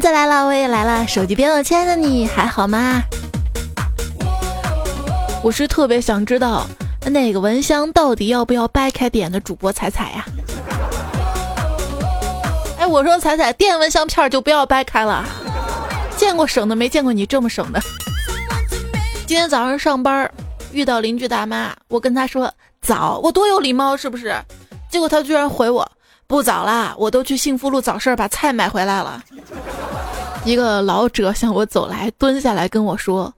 子来了，我也来了。手机边，亲爱的你还好吗？我是特别想知道，那个蚊香到底要不要掰开点的主播彩彩呀？哎，我说彩彩，电蚊香片就不要掰开了。见过省的，没见过你这么省的。今天早上上班遇到邻居大妈，我跟她说早，我多有礼貌是不是？结果她居然回我不早啦，我都去幸福路早市把菜买回来了。一个老者向我走来，蹲下来跟我说：“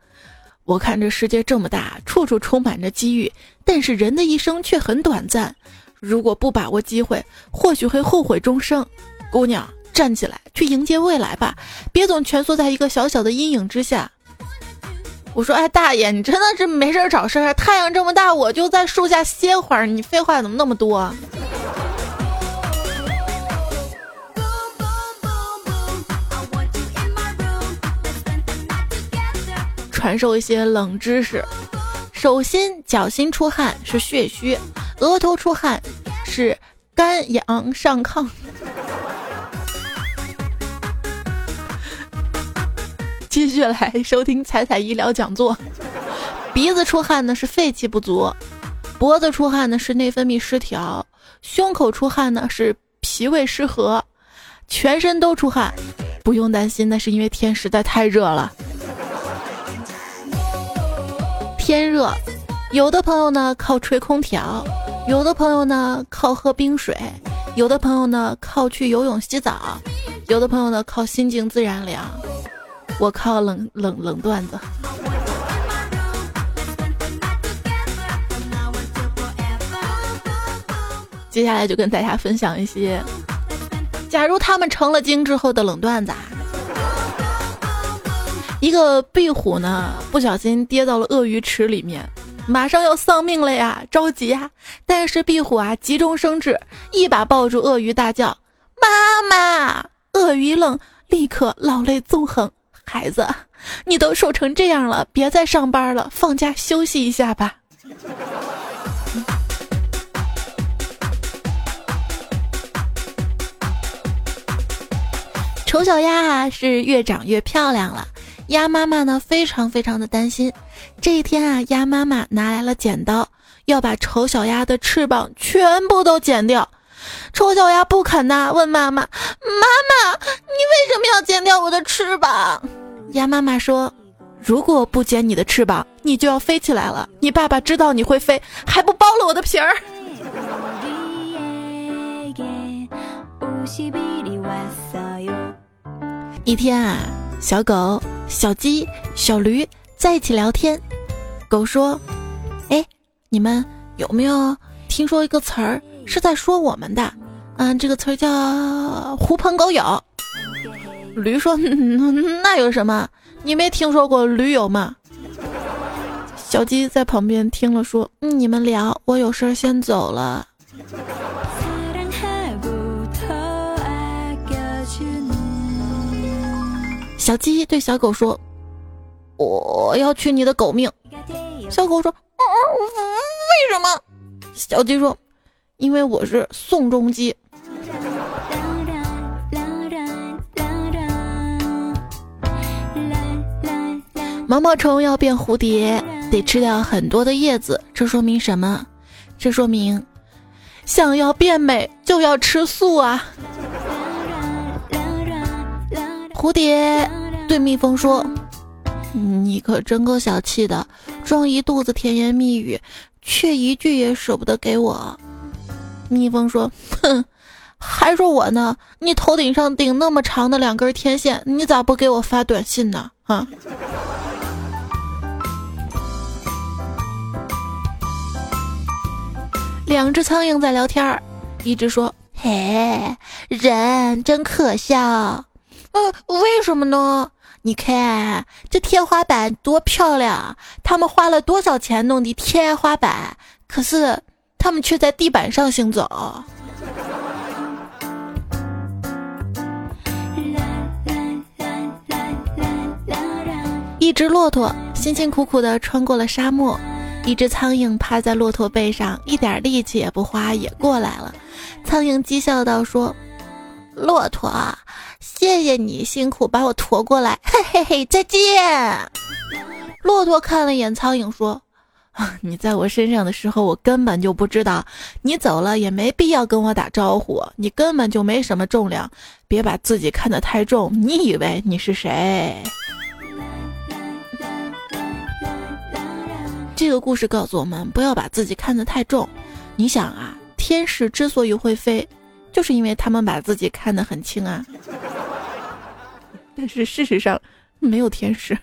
我看这世界这么大，处处充满着机遇，但是人的一生却很短暂，如果不把握机会，或许会后悔终生。姑娘。”站起来，去迎接未来吧！别总蜷缩在一个小小的阴影之下。我说：“哎，大爷，你真的是没事找事儿？太阳这么大，我就在树下歇会儿。你废话怎么那么多？”传授一些冷知识：手心、脚心出汗是血虚，额头出汗是肝阳上亢。继续来收听彩彩医疗讲座。鼻子出汗呢是肺气不足，脖子出汗呢是内分泌失调，胸口出汗呢是脾胃失和，全身都出汗，不用担心，那是因为天实在太热了。天热，有的朋友呢靠吹空调，有的朋友呢靠喝冰水，有的朋友呢靠去游泳洗澡，有的朋友呢靠心静自然凉。我靠冷冷冷段子。接下来就跟大家分享一些，假如他们成了精之后的冷段子。一个壁虎呢，不小心跌到了鳄鱼池里面，马上要丧命了呀，着急呀！但是壁虎啊，急中生智，一把抱住鳄鱼，大叫：“妈妈！”鳄鱼一愣，立刻老泪纵横。孩子，你都瘦成这样了，别再上班了，放假休息一下吧。丑小鸭啊，是越长越漂亮了。鸭妈妈呢，非常非常的担心。这一天啊，鸭妈妈拿来了剪刀，要把丑小鸭的翅膀全部都剪掉。丑小鸭不肯呐，问妈妈：“妈妈，你为什么要剪掉我的翅膀？”鸭妈妈说：“如果不剪你的翅膀，你就要飞起来了。你爸爸知道你会飞，还不剥了我的皮儿。”一天啊，小狗、小鸡、小驴在一起聊天。狗说：“哎，你们有没有听说一个词儿？”是在说我们的，嗯，这个词儿叫“狐朋狗友”。驴说：“那有什么？你没听说过驴友吗？”小鸡在旁边听了说：“嗯，你们聊，我有事先走了。”小鸡对小狗说：“我要取你的狗命。”小狗说：“为什么？”小鸡说。因为我是宋仲基。毛毛虫要变蝴蝶，得吃掉很多的叶子，这说明什么？这说明，想要变美就要吃素啊！蝴蝶对蜜蜂说：“你可真够小气的，装一肚子甜言蜜语，却一句也舍不得给我。”蜜蜂说：“哼，还说我呢？你头顶上顶那么长的两根天线，你咋不给我发短信呢？啊！”两只苍蝇在聊天儿，一只说：“嘿，人真可笑。呃，为什么呢？你看这天花板多漂亮，他们花了多少钱弄的天花板？可是……”他们却在地板上行走。一只骆驼辛辛苦苦的穿过了沙漠，一只苍蝇趴在骆驼背上，一点力气也不花，也过来了。苍蝇讥笑道：“说，骆驼，谢谢你辛苦把我驮过来，嘿嘿嘿，再见。骆驼看了眼苍蝇，说：“啊 你在我身上的时候，我根本就不知道。你走了也没必要跟我打招呼，你根本就没什么重量，别把自己看得太重。你以为你是谁？”这个故事告诉我们，不要把自己看得太重。你想啊，天使之所以会飞，就是因为他们把自己看得很轻啊。但是事实上，没有天使。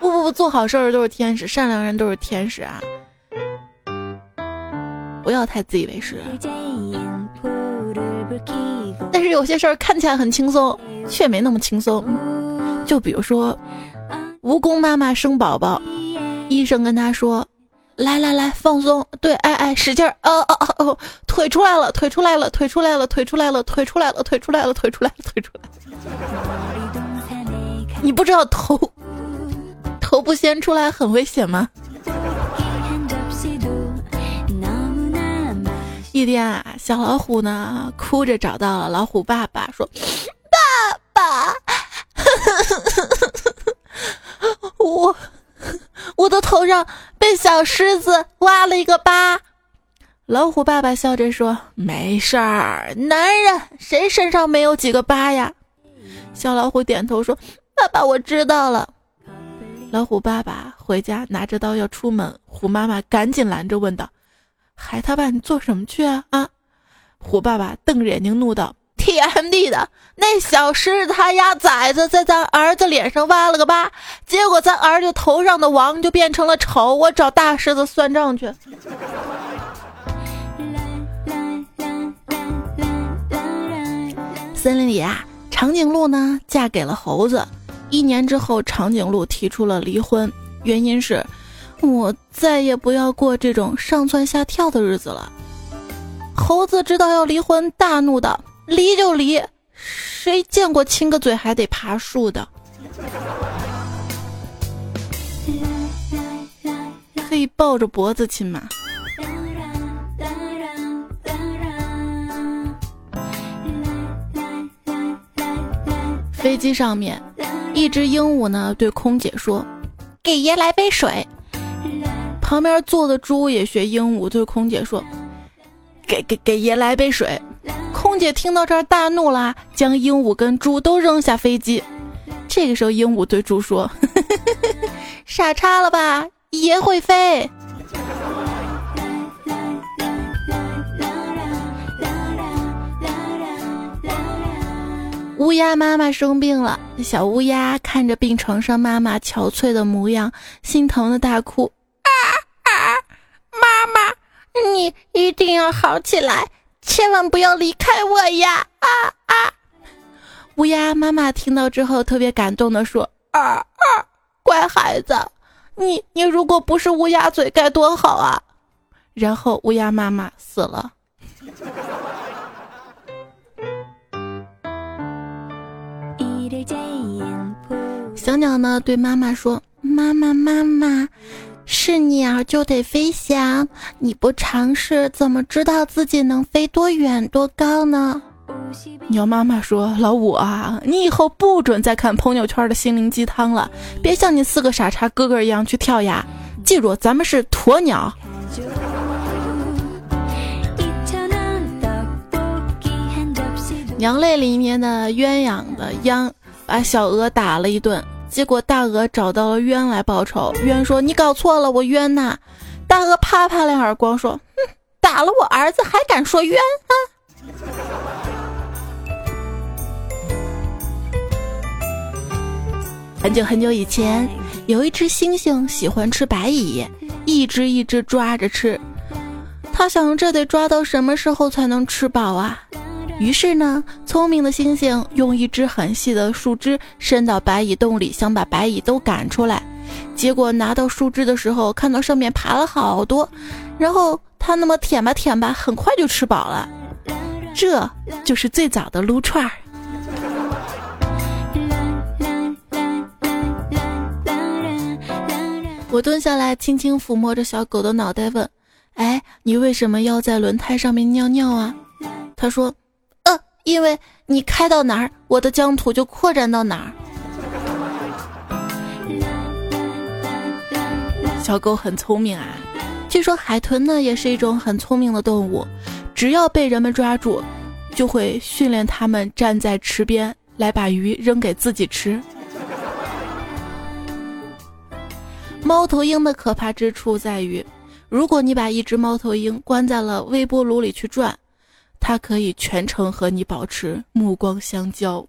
不不不，做好事儿都是天使，善良人都是天使啊！不要太自以为是。但是有些事儿看起来很轻松，却没那么轻松。就比如说，蜈蚣妈妈生宝宝，医生跟她说：“来来来，放松，对，哎哎，使劲儿，哦哦哦哦，腿出来了，腿出来了，腿出来了，腿出来了，腿出来了，腿出来了，腿出来了，腿出来。”你不知道头头不先出来很危险吗？一天啊，小老虎呢哭着找到了老虎爸爸，说：“爸爸，我我的头上被小狮子挖了一个疤。”老虎爸爸笑着说：“没事儿，男人谁身上没有几个疤呀？”小老虎点头说。爸爸，我知道了。老虎爸爸回家拿着刀要出门，虎妈妈赶紧拦着，问道：“海他爸，你做什么去啊？”啊！虎爸爸瞪着眼睛怒道：“：“TMD 的，那小狮子他丫崽子在咱儿子脸上挖了个疤，结果咱儿子头上的王就变成了丑，我找大狮子算账去。”森林里啊，长颈鹿呢嫁给了猴子。一年之后，长颈鹿提出了离婚，原因是，我再也不要过这种上蹿下跳的日子了。猴子知道要离婚，大怒道：“离就离，谁见过亲个嘴还得爬树的？可以抱着脖子亲吗？”飞机上面。一只鹦鹉呢，对空姐说：“给爷来杯水。”旁边坐的猪也学鹦鹉对空姐说：“给给给爷来杯水。”空姐听到这儿大怒啦，将鹦鹉跟猪都扔下飞机。这个时候，鹦鹉对猪说：“ 傻叉了吧，爷会飞。”乌鸦妈妈生病了，小乌鸦看着病床上妈妈憔悴的模样，心疼的大哭：“啊啊，妈妈，你一定要好起来，千万不要离开我呀！”啊啊！乌鸦妈妈听到之后特别感动的说：“啊啊，乖孩子，你你如果不是乌鸦嘴该多好啊！”然后乌鸦妈妈死了。小鸟呢对妈妈说：“妈妈，妈妈，是鸟就得飞翔，你不尝试怎么知道自己能飞多远多高呢？”鸟妈妈说：“老五啊，你以后不准再看朋友圈的心灵鸡汤了，别像你四个傻叉哥哥一样去跳崖。记住，咱们是鸵鸟。”娘泪里面的鸳鸯的鸯。把小鹅打了一顿，结果大鹅找到了冤来报仇。冤说：“你搞错了，我冤呐！”大鹅啪啪两耳光，说：“哼，打了我儿子还敢说冤啊！”很久很久以前，有一只猩猩喜欢吃白蚁，一只一只抓着吃。他想，这得抓到什么时候才能吃饱啊？于是呢，聪明的猩猩用一只很细的树枝伸到白蚁洞里，想把白蚁都赶出来。结果拿到树枝的时候，看到上面爬了好多，然后他那么舔吧舔吧，很快就吃饱了。这就是最早的撸串儿。我蹲下来，轻轻抚摸着小狗的脑袋，问：“哎，你为什么要在轮胎上面尿尿啊？”他说。因为你开到哪儿，我的疆土就扩展到哪儿。小狗很聪明啊，据说海豚呢也是一种很聪明的动物，只要被人们抓住，就会训练它们站在池边来把鱼扔给自己吃。猫头鹰的可怕之处在于，如果你把一只猫头鹰关在了微波炉里去转，他可以全程和你保持目光相交。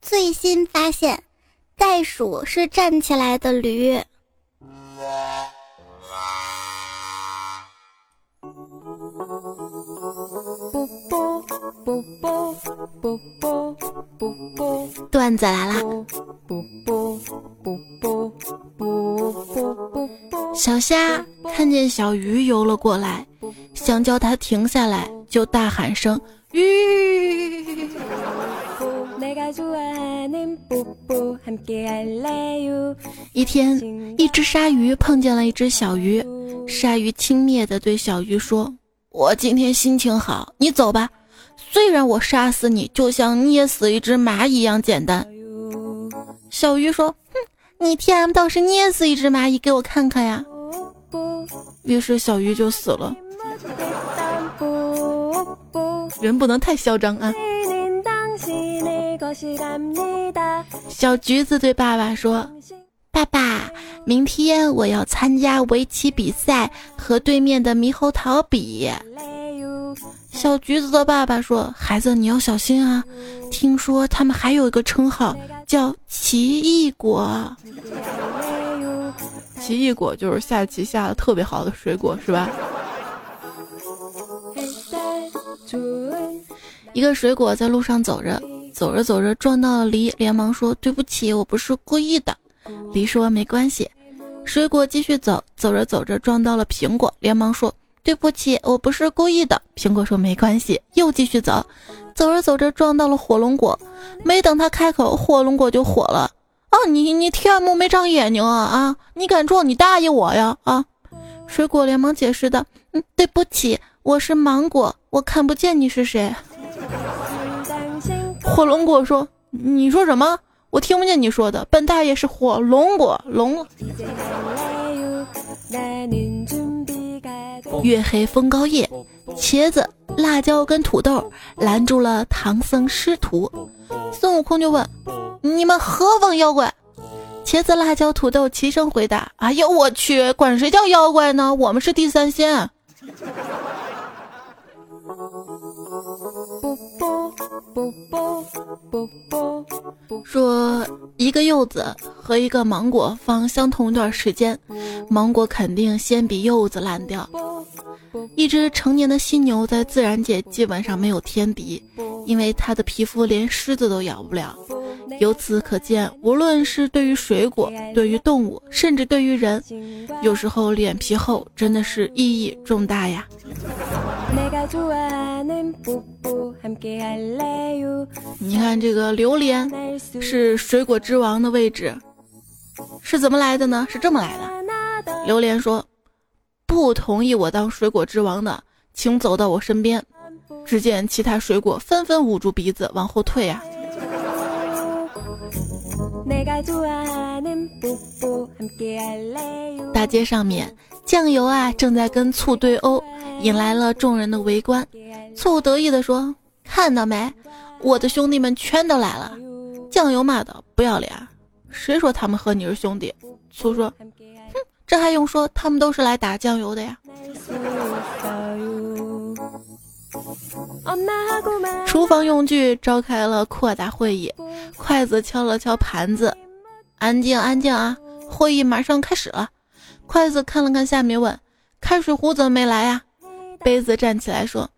最新发现。袋鼠是站起来的驴。段子来啦！小虾看见小鱼游了过来，想叫它停下来，就大喊声“鱼”。一天，一只鲨鱼碰见了一只小鱼，鲨鱼轻蔑地对小鱼说：“我今天心情好，你走吧。虽然我杀死你就像捏死一只蚂蚁一样简单。”小鱼说：“哼，你 TM 倒是捏死一只蚂蚁给我看看呀。”于是小鱼就死了。人不能太嚣张啊。小橘子对爸爸说：“爸爸，明天我要参加围棋比赛，和对面的猕猴桃比。”小橘子的爸爸说：“孩子，你要小心啊！听说他们还有一个称号叫奇异果。奇异果就是下棋下的特别好的水果，是吧？”一个水果在路上走着。走着走着撞到了梨，连忙说：“对不起，我不是故意的。”梨说：“没关系。”水果继续走，走着走着撞到了苹果，连忙说：“对不起，我不是故意的。”苹果说：“没关系。”又继续走，走着走着撞到了火龙果，没等他开口，火龙果就火了：“啊，你你天幕没长眼睛啊啊！你敢撞你大爷我呀啊！”水果连忙解释道：“嗯，对不起，我是芒果，我看不见你是谁。”火龙果说：“你说什么？我听不见你说的。本大爷是火龙果龙。”月黑风高夜，茄子、辣椒跟土豆拦住了唐僧师徒。孙悟空就问：“你们何方妖怪？”茄子、辣椒、土豆齐声回答：“哎呦，我去，管谁叫妖怪呢？我们是地三鲜。”说一个柚子和一个芒果放相同一段时间，芒果肯定先比柚子烂掉。一只成年的犀牛在自然界基本上没有天敌，因为它的皮肤连狮子都咬不了。由此可见，无论是对于水果、对于动物，甚至对于人，有时候脸皮厚真的是意义重大呀。你看这个榴莲是水果之王的位置，是怎么来的呢？是这么来的。榴莲说：“不同意我当水果之王的，请走到我身边。”只见其他水果纷纷捂住鼻子往后退啊。大街上面，酱油啊正在跟醋对殴，引来了众人的围观。醋得意地说：“看到没，我的兄弟们全都来了。”酱油骂道：“不要脸，谁说他们和你是兄弟？”醋说：“哼，这还用说？他们都是来打酱油的呀。”厨房用具召开了扩大会议，筷子敲了敲盘子，安静安静啊！会议马上开始了。筷子看了看下面，问：“开水壶怎么没来呀？”杯子站起来说：“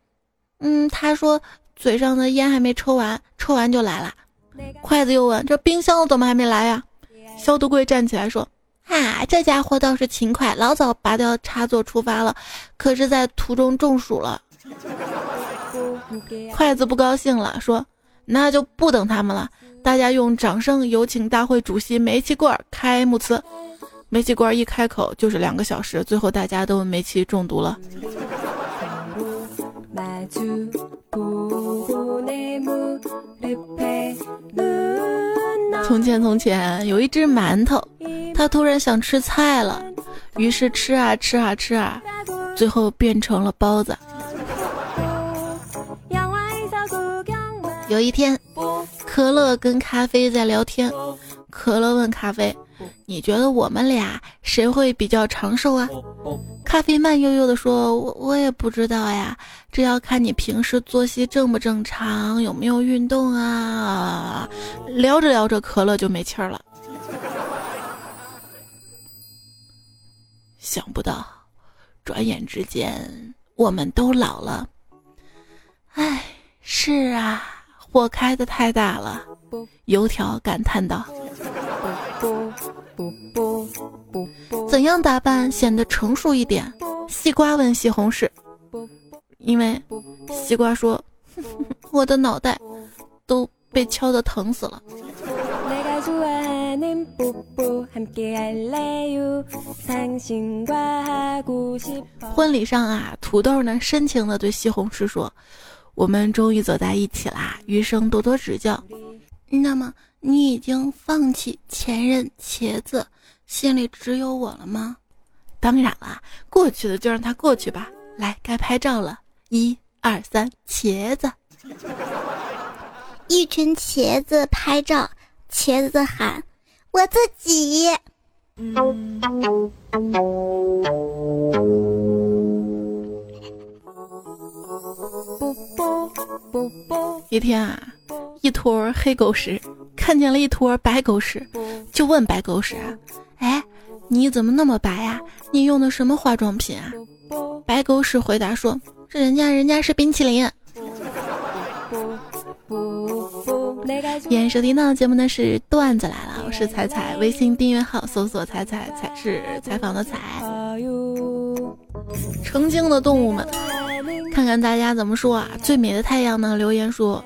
嗯，他说嘴上的烟还没抽完，抽完就来了。”筷子又问：“这冰箱怎么还没来呀？”消毒柜站起来说：“啊，这家伙倒是勤快，老早拔掉插座出发了，可是在途中中暑了。”筷子不高兴了，说：“那就不等他们了，大家用掌声有请大会主席煤气罐开幕词。”煤气罐一开口就是两个小时，最后大家都煤气中毒了。从前从前有一只馒头，它突然想吃菜了，于是吃啊吃啊吃啊，最后变成了包子。有一天，可乐跟咖啡在聊天，可乐问咖啡：“你觉得我们俩谁会比较长寿啊？”咖啡慢悠悠地说：“我我也不知道呀，这要看你平时作息正不正常，有没有运动啊。”聊着聊着，可乐就没气儿了。想不到，转眼之间我们都老了。唉，是啊，火开的太大了。油条感叹道。怎样打扮显得成熟一点？西瓜问西红柿。因为西瓜说：“ 我的脑袋都被敲得疼死了。”婚礼上啊，土豆呢深情的对西红柿说：“我们终于走在一起啦，余生多多指教。”那么。你已经放弃前任茄子，心里只有我了吗？当然啦，过去的就让它过去吧。来，该拍照了，一二三，茄子，一群茄子拍照，茄子喊我自己。一天啊，一坨黑狗屎。看见了一坨白狗屎，就问白狗屎啊：“哎，你怎么那么白呀？你用的什么化妆品啊？”白狗屎回答说：“这人家人家是冰淇淋。”演收听到的节目呢是段子来了，我是彩彩，微信订阅号搜索“彩彩彩”是采访的彩。成精的动物们，看看大家怎么说啊？最美的太阳呢？留言说。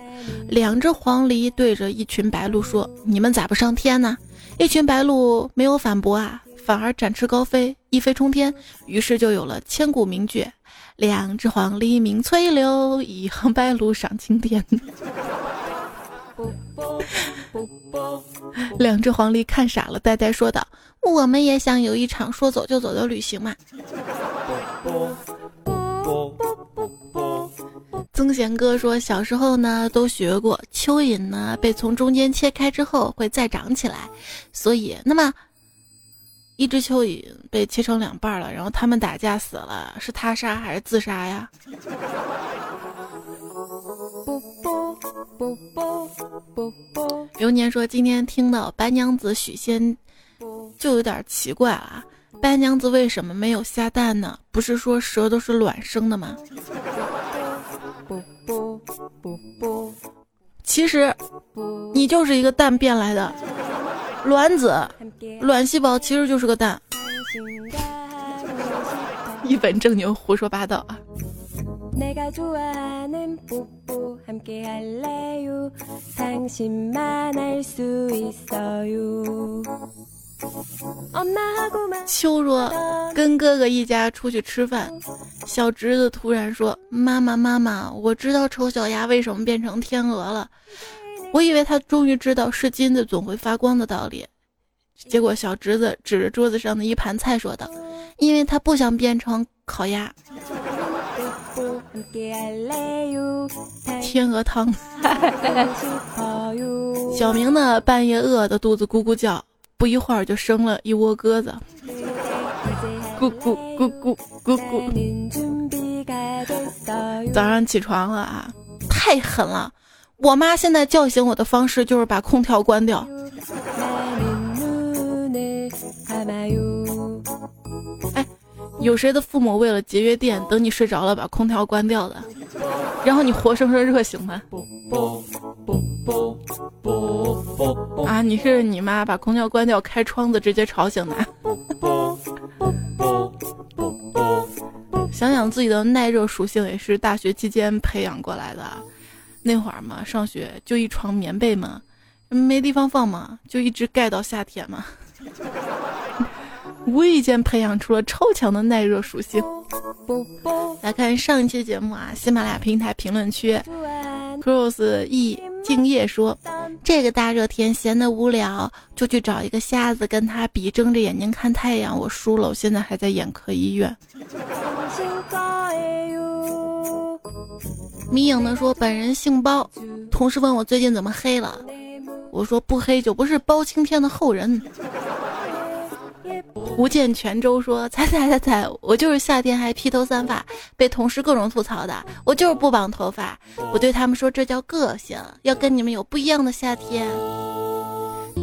两只黄鹂对着一群白鹭说：“你们咋不上天呢？”一群白鹭没有反驳啊，反而展翅高飞，一飞冲天。于是就有了千古名句：“两只黄鹂鸣翠柳，一行白鹭上青天。”两只黄鹂看傻了，呆呆说道：“我们也想有一场说走就走的旅行嘛。”曾贤哥说，小时候呢都学过，蚯蚓呢被从中间切开之后会再长起来，所以那么一只蚯蚓被切成两半了，然后他们打架死了，是他杀还是自杀呀？流年说，今天听到白娘子许仙，就有点奇怪了，白娘子为什么没有下蛋呢？不是说蛇都是卵生的吗？其实，你就是一个蛋变来的卵子，卵细胞其实就是个蛋。一本正经胡说八道啊！秋说：“跟哥哥一家出去吃饭，小侄子突然说：‘妈妈，妈妈，我知道丑小鸭为什么变成天鹅了。’我以为他终于知道是金子总会发光的道理，结果小侄子指着桌子上的一盘菜说道：‘因为他不想变成烤鸭。’天鹅汤。小明呢，半夜饿得肚子咕咕叫。”不一会儿就生了一窝鸽子，咕咕咕咕咕咕。早上起床了啊，太狠了！我妈现在叫醒我的方式就是把空调关掉。哎，有谁的父母为了节约电，等你睡着了把空调关掉的？然后你活生生热醒的？啊！你是你妈把空调关掉，开窗子直接吵醒的。想想自己的耐热属性也是大学期间培养过来的。那会儿嘛，上学就一床棉被嘛，没地方放嘛，就一直盖到夏天嘛。无意间培养出了超强的耐热属性。来看上一期节目啊，喜马拉雅平台评论区，cross E 敬业说，这个大热天闲得无聊，就去找一个瞎子跟他比，睁着眼睛看太阳，我输了，我现在还在眼科医院。迷影的说，本人姓包，同事问我最近怎么黑了，我说不黑就不是包青天的后人。福建泉州说：“猜猜猜猜，我就是夏天还披头散发，被同事各种吐槽的。我就是不绑头发，我对他们说这叫个性，要跟你们有不一样的夏天。”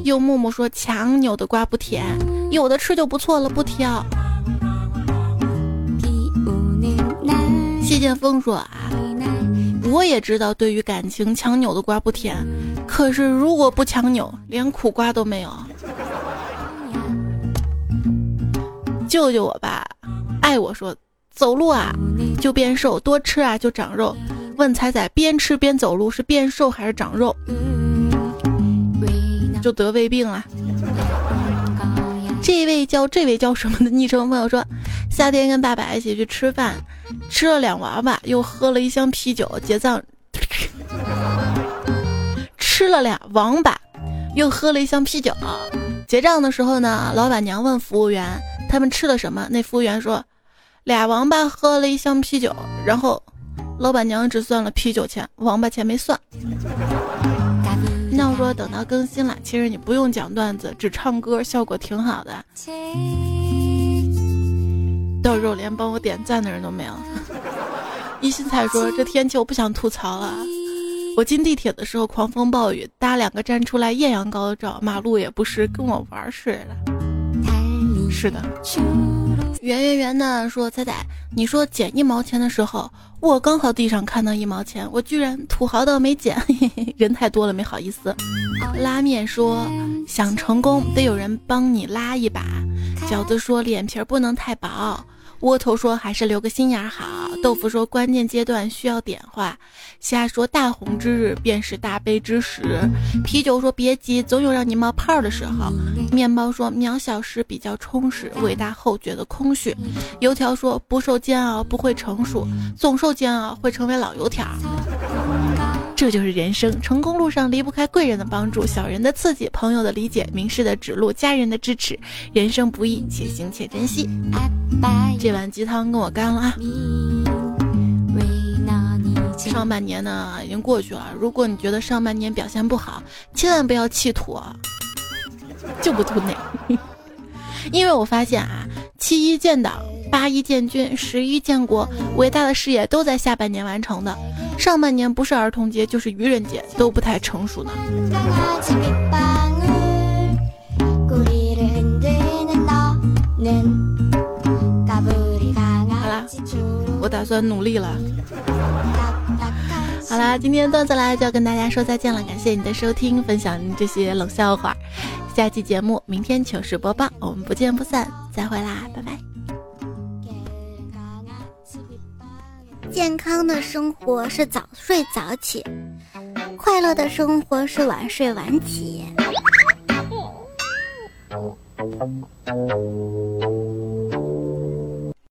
又木木说：“强扭的瓜不甜，有的吃就不错了，不挑。”谢剑锋说：“啊，我也知道，对于感情强扭的瓜不甜，可是如果不强扭，连苦瓜都没有。”救救我吧！爱我说走路啊就变瘦，多吃啊就长肉。问彩彩，边吃边走路是变瘦还是长肉？就得胃病了。这位叫这位叫什么的昵称朋友说，夏天跟爸爸一起去吃饭，吃了两娃娃，又喝了一箱啤酒，结账 吃了俩王八，又喝了一箱啤酒。结账的时候呢，老板娘问服务员。他们吃了什么？那服务员说，俩王八喝了一箱啤酒，然后老板娘只算了啤酒钱，王八钱没算。那我说等到更新了，其实你不用讲段子，只唱歌效果挺好的。到时候连帮我点赞的人都没有。一心彩说这天气我不想吐槽了，我进地铁的时候狂风暴雨，搭两个站出来艳阳高照，马路也不是，跟我玩似的。是的，圆圆圆的说：“彩彩，你说捡一毛钱的时候，我刚好地上看到一毛钱，我居然土豪到没捡，人太多了没好意思。”拉面说：“想成功得有人帮你拉一把。”饺子说：“脸皮不能太薄。”窝头说还是留个心眼儿好。豆腐说关键阶段需要点化。虾说大红之日便是大悲之时。啤酒说别急，总有让你冒泡的时候。面包说渺小时比较充实，伟大后觉得空虚。油条说不受煎熬不会成熟，总受煎熬会成为老油条。这就是人生，成功路上离不开贵人的帮助、小人的刺激、朋友的理解、名师的指路、家人的支持。人生不易，且行且珍惜。这碗鸡汤跟我干了啊！上半年呢已经过去了，如果你觉得上半年表现不好，千万不要气吐啊，就不吐内。因为我发现啊，七一建党。八一建军，十一建国，伟大的事业都在下半年完成的。上半年不是儿童节就是愚人节，都不太成熟呢。好啦，我打算努力了。好啦，今天段子来就要跟大家说再见了，感谢你的收听，分享这些冷笑话。下期节目明天糗事播报，我们不见不散，再会啦，拜拜。健康的生活是早睡早起，快乐的生活是晚睡晚起。